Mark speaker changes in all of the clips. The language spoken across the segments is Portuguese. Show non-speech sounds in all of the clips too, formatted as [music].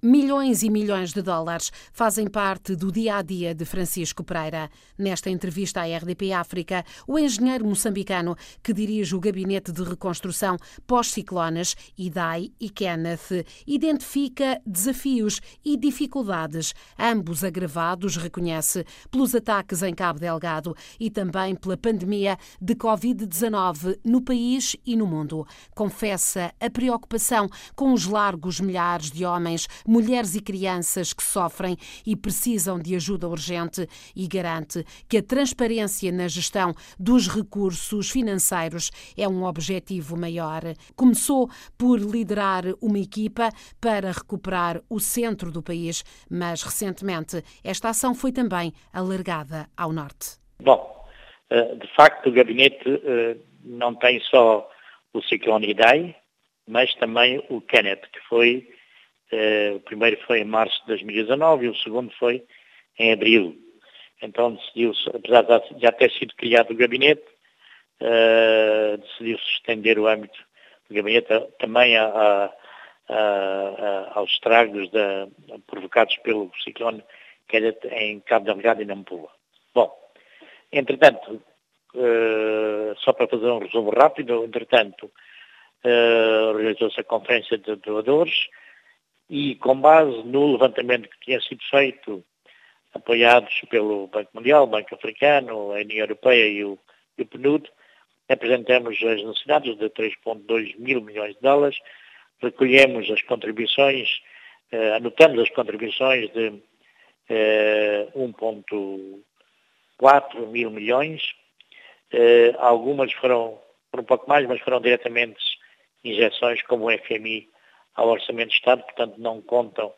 Speaker 1: Milhões e milhões de dólares fazem parte do dia a dia de Francisco Pereira. Nesta entrevista à RDP África, o engenheiro moçambicano que dirige o gabinete de reconstrução pós-ciclones, IDAI e Kenneth, identifica desafios e dificuldades, ambos agravados, reconhece, pelos ataques em Cabo Delgado e também pela pandemia de Covid-19 no país e no mundo. Confessa a preocupação com os largos milhares de homens mulheres e crianças que sofrem e precisam de ajuda urgente e garante que a transparência na gestão dos recursos financeiros é um objetivo maior. Começou por liderar uma equipa para recuperar o centro do país, mas recentemente esta ação foi também alargada ao norte.
Speaker 2: Bom, eh, de facto o gabinete eh, não tem só o Ciclone Idai, mas também o Kenneth, que foi o primeiro foi em março de 2019 e o segundo foi em abril. Então decidiu-se, apesar de já ter sido criado o gabinete, uh, decidiu-se estender o âmbito do gabinete também a, a, a, aos estragos provocados pelo ciclone que era em Cabo Delgado e Nampula. Bom, entretanto, uh, só para fazer um resumo rápido, entretanto, realizou-se a conferência de doadores, e com base no levantamento que tinha sido feito, apoiados pelo Banco Mundial, Banco Africano, a União Europeia e o, e o PNUD, apresentamos as necessidades de 3,2 mil milhões de dólares, recolhemos as contribuições, eh, anotamos as contribuições de eh, 1,4 mil milhões, eh, algumas foram, foram um pouco mais, mas foram diretamente injeções como o FMI ao Orçamento de Estado, portanto não contam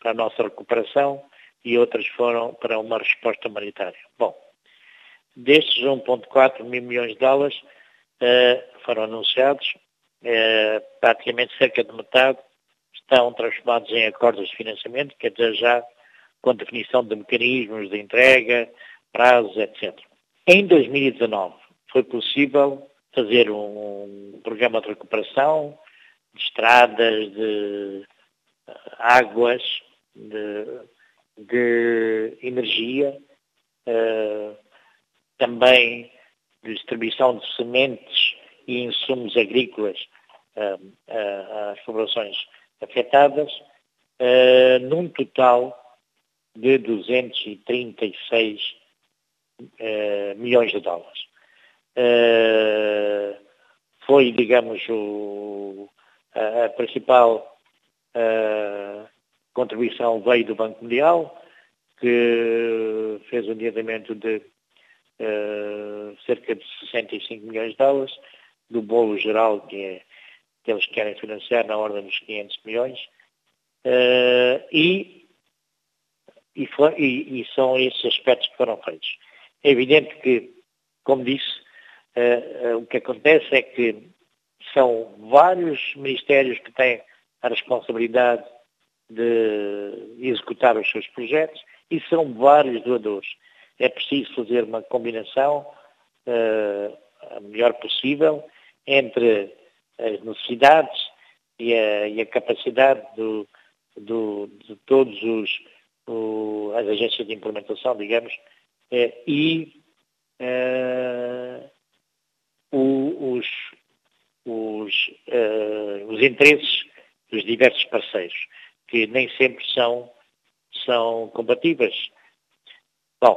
Speaker 2: para a nossa recuperação e outras foram para uma resposta humanitária. Bom, destes 1,4 mil milhões de dólares uh, foram anunciados, uh, praticamente cerca de metade estão transformados em acordos de financiamento, quer dizer, já com definição de mecanismos de entrega, prazos, etc. Em 2019 foi possível fazer um programa de recuperação de estradas, de eh, águas, de, de energia, uh, também de distribuição de sementes e insumos agrícolas uh, às populações afetadas, num total de 236 milhões de dólares. foi, digamos, o, a, principal contribuição veio do Banco Mundial, que fez um endividamento de uh, cerca de 65 milhões de dólares, do bolo geral que, é, que eles querem financiar na ordem dos 500 milhões, uh, e, e, foi, e, e, são esses aspectos que foram feitos. É evidente que, como disse, uh, o que acontece é que são vários ministérios que têm a responsabilidade de executar os seus projetos e são vários doadores. É preciso fazer uma combinação uh, a melhor possível entre as necessidades e a, e a capacidade do, do, de todos os o, as agências de implementação, digamos, uh, e uh, o, os, os, uh, os interesses dos diversos parceiros, que nem sempre são, são compatíveis. Bom,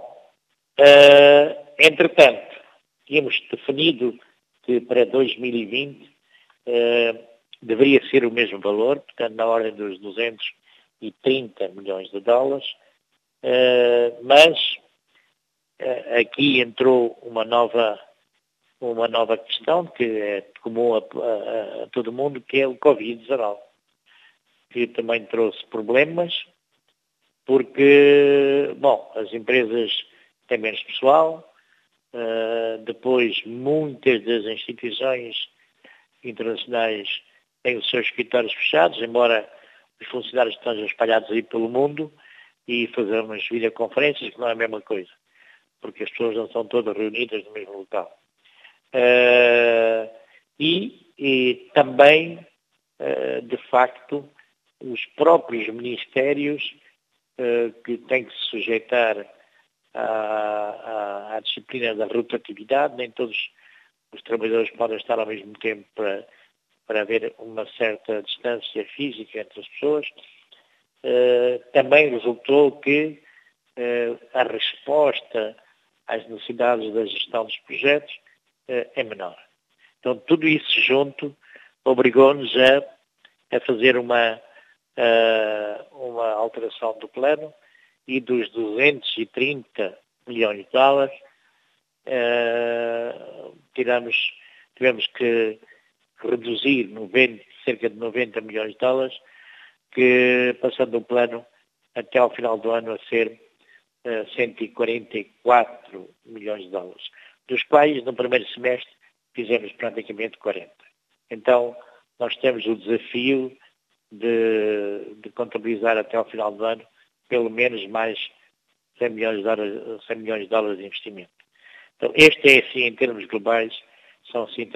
Speaker 2: uh, entretanto, tínhamos definido que para 2020 uh, eh, deveria ser o mesmo valor, portanto, na ordem dos 230 milhões de dólares, mas aqui entrou uma nova uma nova questão que é comum a, a, a todo mundo, que é o Covid-19, que também trouxe problemas, porque, bom, as empresas têm menos pessoal, uh, depois muitas das instituições internacionais têm os seus escritórios fechados, embora os funcionários estejam espalhados aí pelo mundo, e fazemos videoconferências, que não é a mesma coisa, porque as pessoas não são todas reunidas no mesmo local. Uh, e, e, também, uh, de facto, os próprios ministérios uh, que têm que se sujeitar à, à, à, disciplina da rotatividade, nem todos os trabalhadores podem estar ao mesmo tempo para, para haver uma certa distância física entre as pessoas. Também resultou que a resposta às necessidades da gestão dos projetos é menor. Então, tudo isso junto obrigou-nos a, a fazer uma, uma alteração do plano e dos 230 milhões de dólares, uh, tiramos, tivemos que reduzir 90, cerca de 90 milhões de dólares, que passando o plano até ao final do ano a ser uh, 144 milhões de dólares, dos quais no primeiro semestre fizemos praticamente 40. Então, nós temos o desafio de, de contabilizar até ao final do ano pelo menos mais 100 milhões de dólares, 100 milhões de, dólares de investimento. Então, este é, assim, em termos globais, são, assim,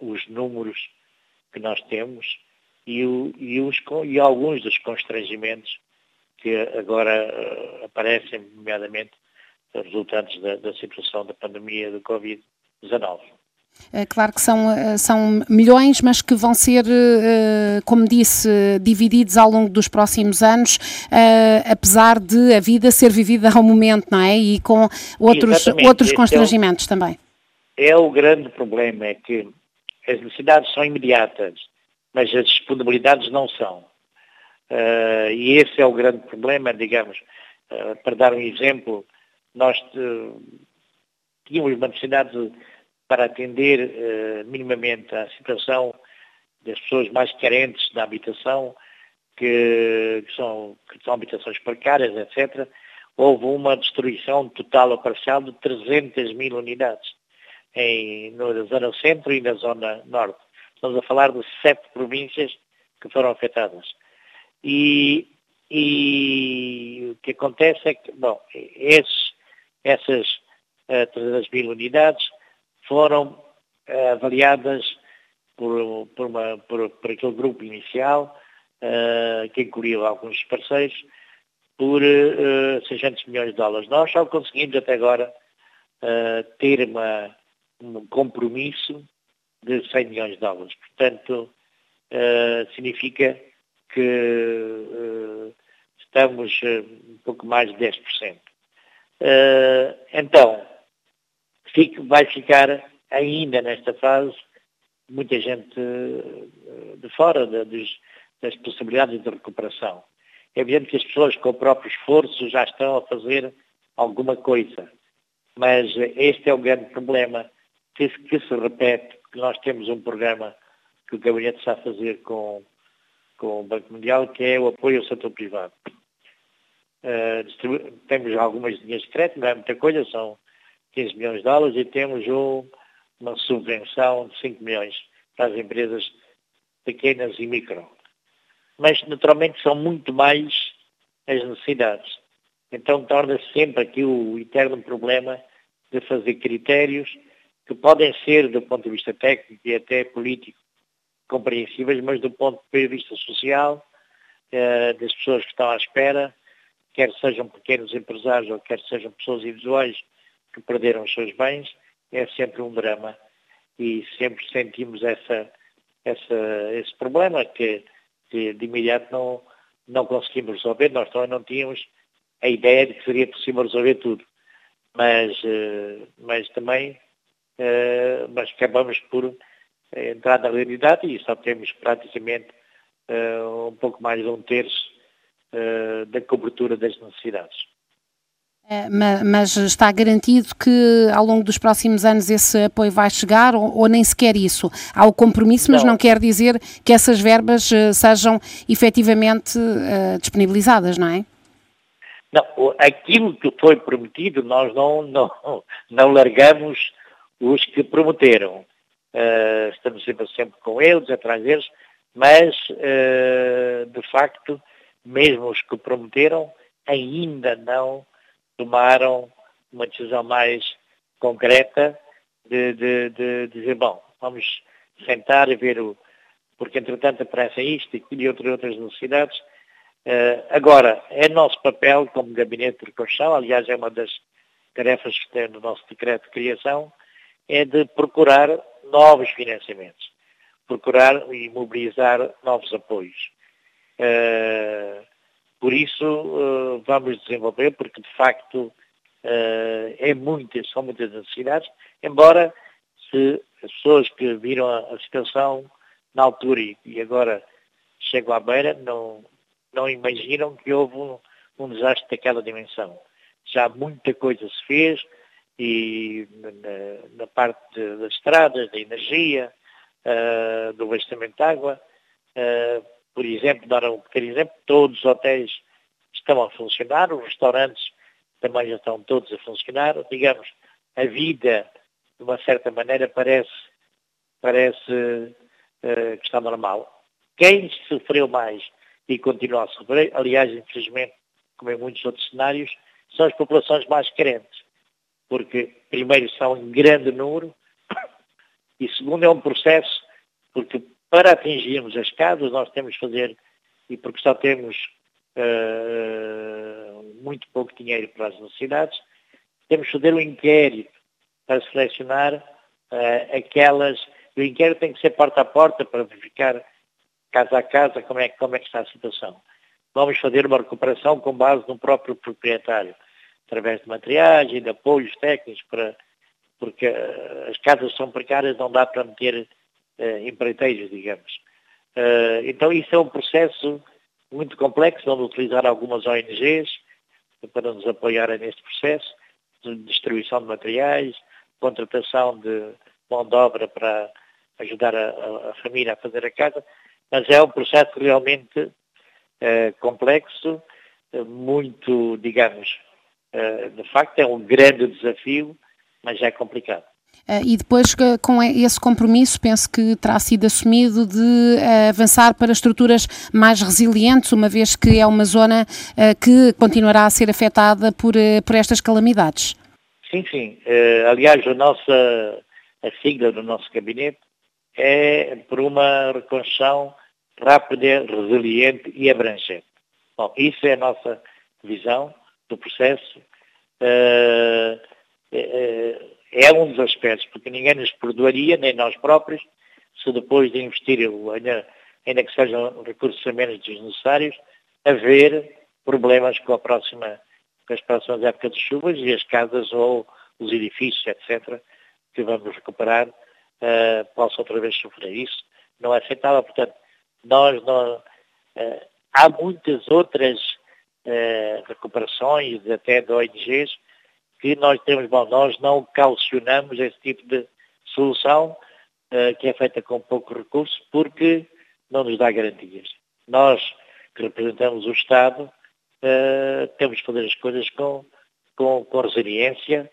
Speaker 2: os números que nós temos e, o, e, os, e alguns dos constrangimentos que agora uh, aparecem, nomeadamente, resultantes da, da situação da pandemia do Covid-19.
Speaker 3: É claro que são, eh, são milhões, mas que vão ser, eh, como disse, divididos ao longo dos próximos anos, eh, apesar de a vida ser vivida ao momento, não é? E com outros, outros constrangimentos é o, também.
Speaker 2: É o grande problema, é que as necessidades são imediatas, mas as disponibilidades não são. e esse é o grande problema, digamos. para dar um exemplo, nós tínhamos uma necessidade de para atender uh, minimamente à situação das pessoas mais carentes da habitação, que, que, são, que são habitações precárias, etc., houve uma destruição total ou parcial de 300 mil unidades em, na zona centro e na zona norte. Estamos a falar de sete províncias que foram afetadas. E, e o que acontece é que, bom, esses, essas uh, 300 mil unidades foram uh, avaliadas por, por, uma, por, por, aquele grupo inicial, uh, que incluía alguns parceiros, por uh, eh, 600 milhões de dólares. Nós só conseguimos até agora ter uma, um compromisso de 100 milhões de dólares. Portanto, significa que estamos um pouco mais de 10%. Então, fique, vai ficar ainda nesta fase muita gente eh, de fora de, de, das possibilidades de recuperação. É evidente que as pessoas com o próprio esforço já estão a fazer alguma coisa, mas este é o grande problema que, que se repete, que nós temos um programa que o Gabinete está a fazer com, com o Banco Mundial, que é o apoio ao setor privado. Uh, temos algumas linhas de crédito, não é muita coisa, são 15 milhões de dólares e temos um, uma subvenção de 5 milhões para as empresas pequenas e micro. Mas, naturalmente, são muito mais as necessidades. Então, torna-se sempre aqui o eterno problema de fazer critérios que podem ser, do ponto de vista técnico e até político, compreensíveis, mas do ponto de vista social, eh, das pessoas que estão à espera, quer sejam pequenos empresários ou quer sejam pessoas individuais que perderam os seus bens, é sempre um drama e sempre sentimos essa, essa, esse problema que, que, de imediato não, não conseguimos resolver. Nós também não tínhamos a ideia de que seria possível resolver tudo, mas, eh, mas também eh, mas acabamos por entrar na realidade e só temos praticamente eh, um pouco mais de um terço da cobertura das necessidades.
Speaker 3: É, mas está garantido que ao longo dos próximos anos esse apoio vai chegar ou, ou nem sequer isso? Há o compromisso, mas não. não quer dizer que essas verbas uh, sejam efetivamente uh, disponibilizadas, não é?
Speaker 2: Não, aquilo que foi prometido nós não, não, não largamos os que prometeram. Uh, estamos sempre, sempre com eles, atrás deles, mas de facto, mesmo os que prometeram, ainda não tomaram uma decisão mais concreta de, de, de, de dizer, bom, vamos sentar e ver o. Porque entretanto aparecem isto e outras, outras necessidades agora, é nosso papel como gabinete de reconstrução, aliás é uma das tarefas que tem no nosso decreto de criação, é de procurar novos financiamentos, procurar e mobilizar novos apoios. Uh, por isso uh, vamos desenvolver, porque de facto uh, é muitas, são muitas necessidades, embora se as pessoas que viram a, situação na altura e, e, agora chegam à beira não, não imaginam que houve um, um desastre daquela dimensão. Já muita coisa se fez, e na, na parte das estradas, da energia, uh, do abastecimento de água. Uh, por exemplo, dar um pequeno exemplo, todos os hotéis estão a funcionar, os restaurantes também já estão todos a funcionar. Digamos, a vida, de uma certa maneira, parece, parece uh, que está normal. Quem sofreu mais e continua a sofrer, aliás, infelizmente, como em muitos outros cenários, são as populações mais carentes porque primeiro são em grande número [coughs] e segundo é um processo, porque para atingirmos as casas nós temos que fazer, e porque só temos uh, muito pouco dinheiro para as necessidades, temos que fazer um inquérito para selecionar uh, aquelas, o inquérito tem que ser porta a porta para verificar casa a casa como é, como é que está a situação. Vamos fazer uma recuperação com base no próprio proprietário através de materiais e de apoios técnicos, para, porque uh, as casas são precárias, não dá para meter empreiteiros, digamos. Uh, então isso é um processo muito complexo, vamos utilizar algumas ONGs para nos apoiarem neste processo, de distribuição de materiais, contratação de mão de obra para ajudar a, a, família a fazer a casa, mas é um processo realmente complexo, muito, digamos, eh, de facto é um grande desafio, mas é complicado.
Speaker 3: Uh, e depois, com esse compromisso, penso que terá sido assumido de uh, avançar para estruturas mais resilientes, uma vez que é uma zona uh, que continuará a ser afetada por, por estas calamidades.
Speaker 2: Sim, sim. aliás, a nossa a sigla do nosso gabinete é por uma reconstrução rápida, resiliente e abrangente. Bom, isso é a nossa visão do processo uh, é um dos aspectos, porque ninguém nos perdoaria, nem nós próprios, se depois de investir, ainda, ainda que sejam recursos menos desnecessários, haver problemas com, a próxima, com as próximas épocas de chuvas e as casas ou os edifícios, etc., que vamos recuperar, uh, possam outra vez sofrer. Isso não é aceitável. Portanto, nós não, uh, há muitas outras eh, recuperações, até de ONGs, que nós temos, bom, nós não calcionamos esse tipo de solução eh, que é feita com pouco recurso porque não nos dá garantias. Nós que representamos o Estado eh, temos que fazer as coisas com, com, com resiliência,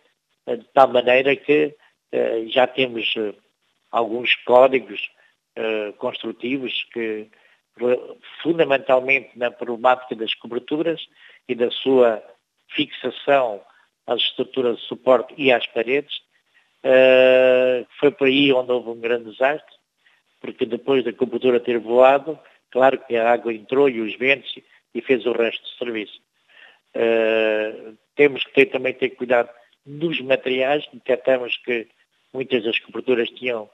Speaker 2: de tal maneira que já temos alguns códigos construtivos que fundamentalmente na problemática das coberturas e da sua fixação às estruturas de suporte e às paredes. Uh, foi por aí onde houve um grande desastre, porque depois da cobertura ter voado, claro que a água entrou e os ventos e fez o resto do serviço. Uh, temos que ter, também ter cuidado dos materiais, detectamos que muitas das coberturas tinham,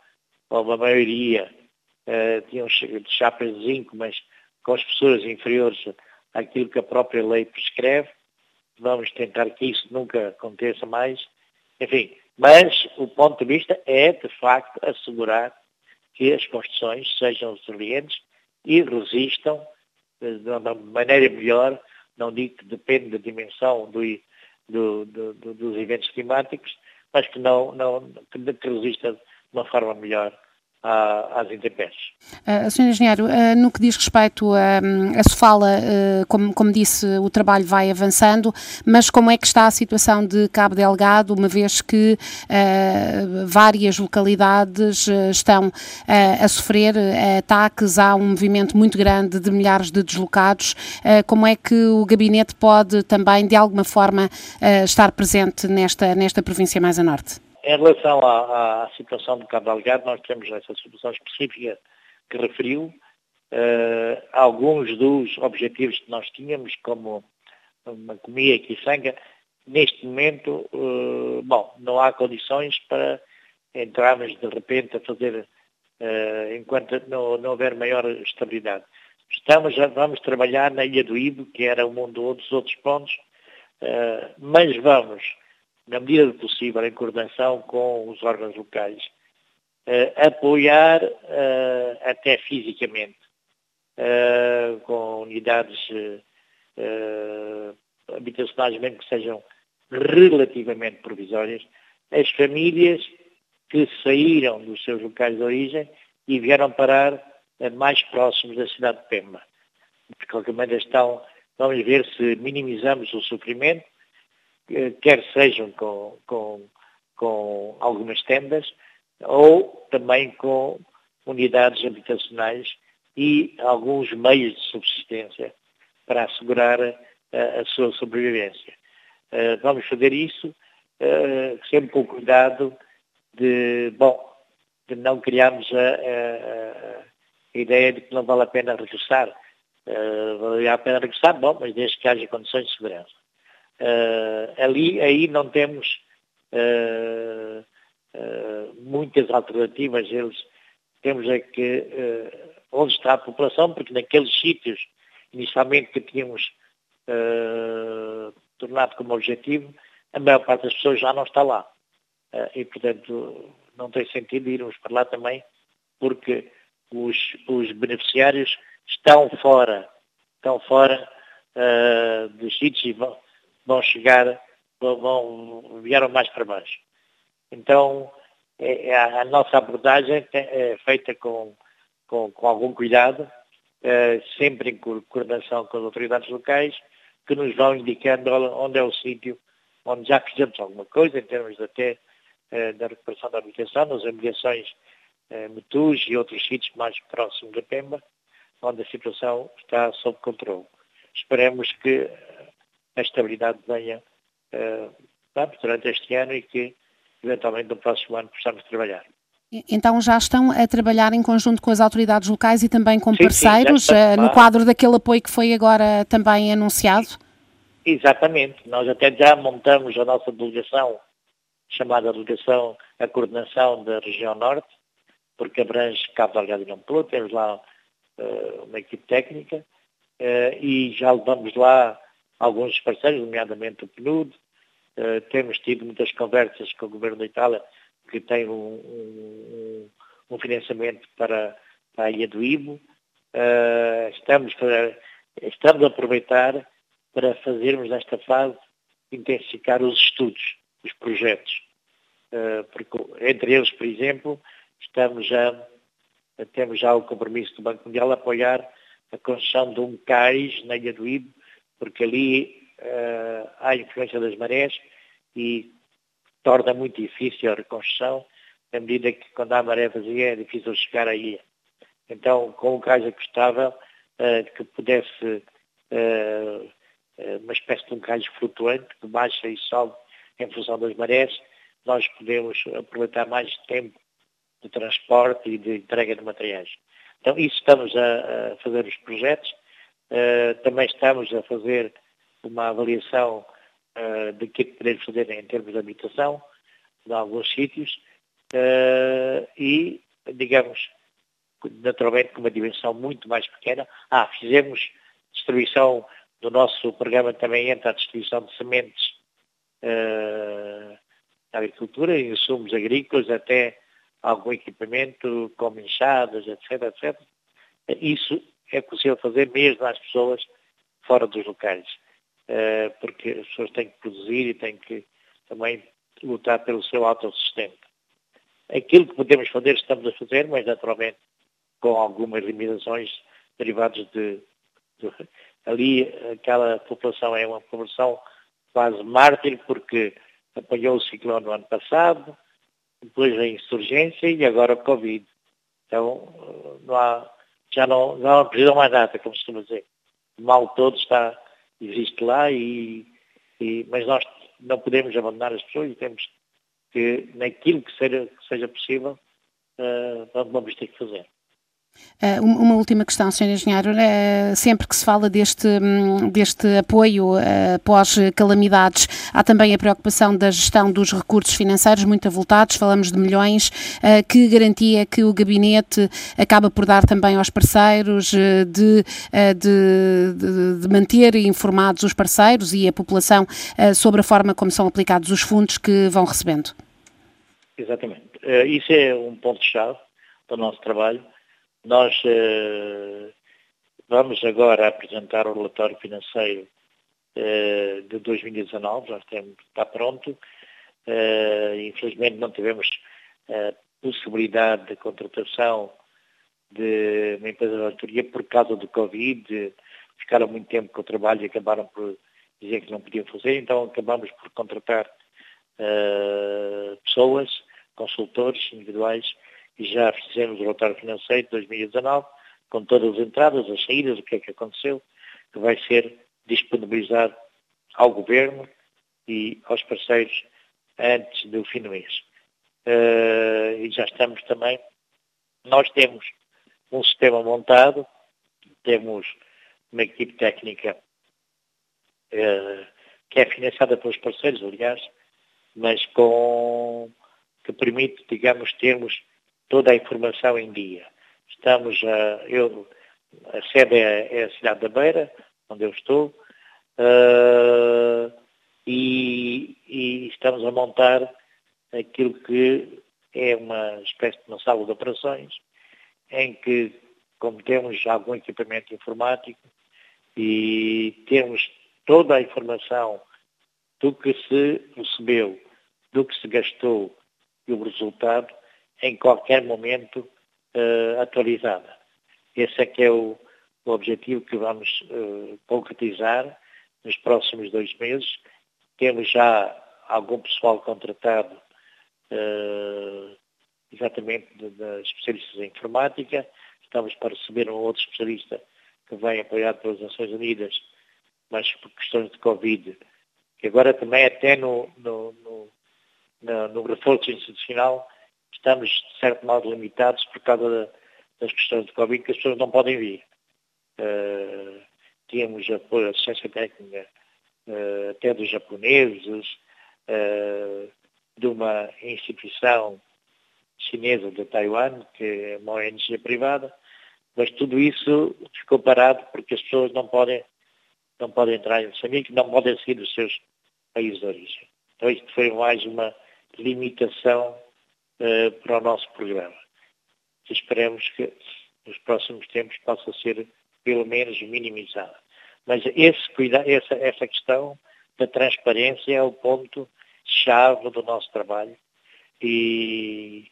Speaker 2: ou a maioria, uh, tinham chapas de zinco, mas com espessuras inferiores àquilo que a própria lei prescreve. Vamos tentar que isso nunca aconteça mais. Enfim, mas o ponto de vista é, de facto, assegurar que as construções sejam resilientes e resistam eh, de uma maneira melhor, não digo que depende da dimensão do, do, do, dos eventos climáticos, mas que não, não que, resista de uma forma melhor às intempéries.
Speaker 3: Uh, Sr. Engenheiro, uh, no que diz respeito a, a Sofala, uh, como, como, disse, o trabalho vai avançando, mas como é que está a situação de Cabo Delgado, uma vez que uh, várias localidades estão a sofrer ataques, há um movimento muito grande de milhares de deslocados, como é que o gabinete pode também, de alguma forma, estar presente nesta, nesta província mais a norte?
Speaker 2: Em relação à, à situação do Cabo Delgado, nós temos essa situação específica que referiu uh, alguns dos objetivos que nós tínhamos, como uma comia aqui sanga, neste momento, uh, bom, não há condições para entrarmos de repente a fazer, uh, enquanto não, não houver maior estabilidade. Estamos, vamos trabalhar na Ilha do Ibo, que era um dos outros pontos, mas vamos, na medida do possível, em coordenação com os órgãos locais, apoiar até fisicamente, com unidades habitacionais mesmo que sejam relativamente provisórias, as famílias que saíram dos seus locais de origem e vieram parar mais próximos da cidade de Pemba. De qualquer maneira estão, vamos ver se minimizamos o sofrimento, eh, quer sejam com, com, com algumas tendas ou também com unidades habitacionais e alguns meios de subsistência para assegurar a, a sua sobrevivência. Uh, vamos fazer isso uh, sempre com cuidado de, bom, de não criarmos a, a, a, ideia de que não vale a pena regressar. Uh, vale a pena regressar, bom, mas desde que haja condições de segurança. Uh, ali, aí não temos uh, muitas alternativas, eles temos é que onde está a população, porque naqueles sítios inicialmente que tínhamos tornado como objetivo, a maior parte das pessoas já não está lá. E, portanto, não tem sentido irmos para lá também, porque os, os beneficiários estão fora, estão fora uh, dos sítios e vão, vão chegar, vão, vieram mais para baixo. Então, é, é a, a, nossa abordagem é feita com, com, com algum cuidado, uh, sempre em coordenação com as autoridades locais, que nos vão indicando onde é o sítio onde já fizemos alguma coisa, em termos até eh, da recuperação da habitação, nas ambientações eh, Metus e outros sítios mais próximos da Pemba, onde a situação está sob controle. Esperemos que a estabilidade venha eh, durante este ano e que, eventualmente, no próximo ano possamos trabalhar.
Speaker 3: Então já estão a trabalhar em conjunto com as autoridades locais e também com sim, parceiros, sim, eh, no quadro daquele apoio que foi agora também anunciado?
Speaker 2: Exatamente. Nós até já montamos a nossa delegação chamada Delegação a Coordenação da Região Norte, porque abrange Cabo Delgado e Nampelo, temos lá uh, uma equipe técnica uh, e já levamos lá alguns parceiros, nomeadamente o PNUD, uh, temos tido muitas conversas com o Governo da Itália, que tem um, um, um financiamento para, para, a Ilha do Ibo. estamos, para, estamos a aproveitar para fazermos nesta fase intensificar os estudos os projetos. Uh, porque, entre eles, por exemplo, estamos já, temos já o compromisso do Banco Mundial a apoiar a construção de um cais na Ilha do Ibo, porque ali uh, há influência das marés e torna muito difícil a reconstrução, à medida que quando há maré vazia é difícil chegar à ilha. Então, com um cais acostável, uh, que pudesse, uh, uma espécie de um cais flutuante, que baixa e sobe em função das marés, nós podemos aproveitar mais tempo de transporte e de entrega de materiais. Então, isso estamos a, a fazer os projetos, também estamos a fazer uma avaliação uh, de que podemos fazer em termos de habitação, em alguns sítios, uh, e, digamos, naturalmente com uma dimensão muito mais pequena. Ah, fizemos distribuição do nosso programa também entra a distribuição de sementes uh, agricultura, insumos agrícolas, até algum equipamento como enxadas, etc, etc. Isso é possível fazer mesmo às pessoas fora dos locais, uh, porque as pessoas têm que produzir e têm que também lutar pelo seu autossustento. Aquilo que podemos fazer, estamos a fazer, mas naturalmente com algumas limitações derivadas de, de ali aquela população é uma população quase mártir porque apanhou o ciclone no ano passado, depois a insurgência e agora o Covid. Então não há, já não, não precisa mais nada, como se costuma dizer. O mal todo está, existe lá, e, e, mas nós não podemos abandonar as pessoas e temos que, naquilo que seja, que seja possível, uh, vamos ter que fazer.
Speaker 3: Uh, uma última questão, Sr. Engenheiro. Uh, sempre que se fala deste, um, deste apoio uh, pós-calamidades, há também a preocupação da gestão dos recursos financeiros muito avultados, falamos de milhões. que garantia que o gabinete acaba por dar também aos parceiros de, de, de, manter informados os parceiros e a população sobre a forma como são aplicados os fundos que vão recebendo?
Speaker 2: Exatamente. isso é um ponto-chave do nosso trabalho nós eh, vamos agora apresentar o relatório financeiro eh, de 2019, já temos, está pronto. Eh, infelizmente não tivemos a possibilidade de contratação de uma empresa de auditoria por causa do Covid, ficaram muito tempo com o trabalho e acabaram por dizer que não podiam fazer, então acabamos por contratar uh, pessoas, consultores individuais, e já fizemos o relatório financeiro de 2019, com todas as entradas, as saídas, o que é que aconteceu, que vai ser disponibilizado ao Governo e aos parceiros antes do fim do mês. Uh, e já estamos também, nós temos um sistema montado, temos uma equipe técnica uh, que é financiada pelos parceiros, aliás, mas com que permite, digamos, termos toda a informação em dia. Estamos a, eu, a sede é, é a cidade da Beira, onde eu estou, uh, e, e, estamos a montar aquilo que é uma espécie de uma sala de operações, em que, como temos algum equipamento informático e temos toda a informação do que se recebeu, do que se gastou e o resultado, em qualquer momento uh, atualizada. Esse é que é o, o objetivo que vamos uh, concretizar nos próximos dois meses. Temos já algum pessoal contratado uh, exatamente de, especialistas em informática. Estamos para receber um outro especialista que vem apoiado pelas Nações Unidas, mas por questões de Covid, que agora também até no, no, no, no, no reforço institucional estamos, de certo modo, limitados por causa das questões de Covid, que as pessoas não podem vir. Uh, tínhamos apoio, assistência técnica uh, até dos japoneses, uh, de uma instituição chinesa de Taiwan, que é uma ONG privada, mas tudo isso ficou parado porque as pessoas não podem, não podem entrar em Moçambique, não podem sair dos seus países de origem. Então isto foi mais uma limitação uh, para o nosso programa. Esperemos que nos próximos tempos possa ser pelo menos minimizada. Mas esse, essa, essa questão da transparência é o ponto-chave do nosso trabalho e,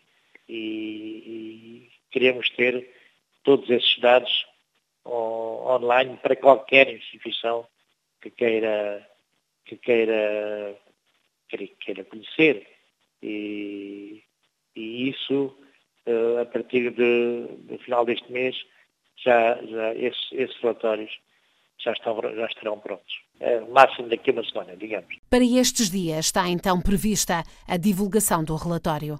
Speaker 2: e, e, queremos ter todos esses dados online para qualquer instituição que queira, que queira, queira conhecer. E, e isso, uh, a partir de, do final deste mês, já, já esses, esses relatórios já, estão, já estarão prontos. É, máximo daqui a uma semana, digamos.
Speaker 3: Para estes dias está então prevista a divulgação do relatório.